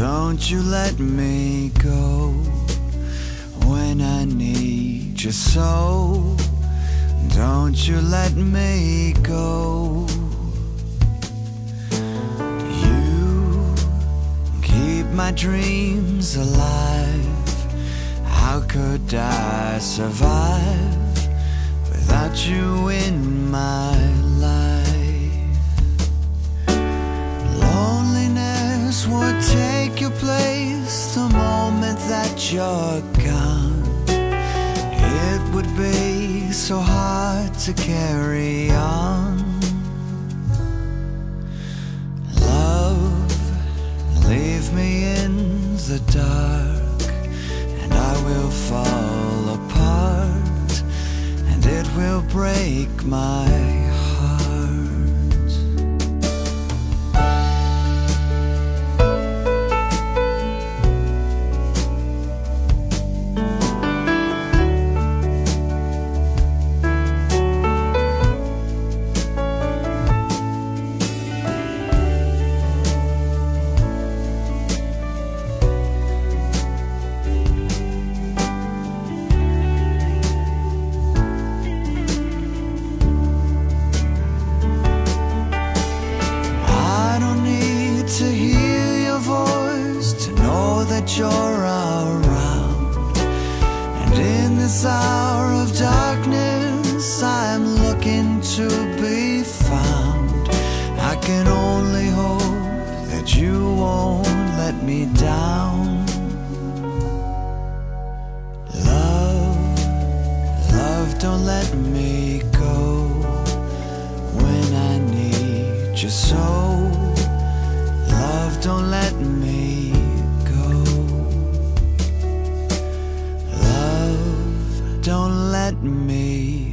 Don't you let me go when I need you so. Don't you let me go. You keep my dreams alive. How could I survive without you in my you're gone. It would be so hard to carry on. Love, leave me in the dark, and I will fall apart, and it will break my you're around. And in this hour of darkness, I'm looking to be found. I can only hope that you won't let me down. Love, love, don't let me go when I need you so. Me.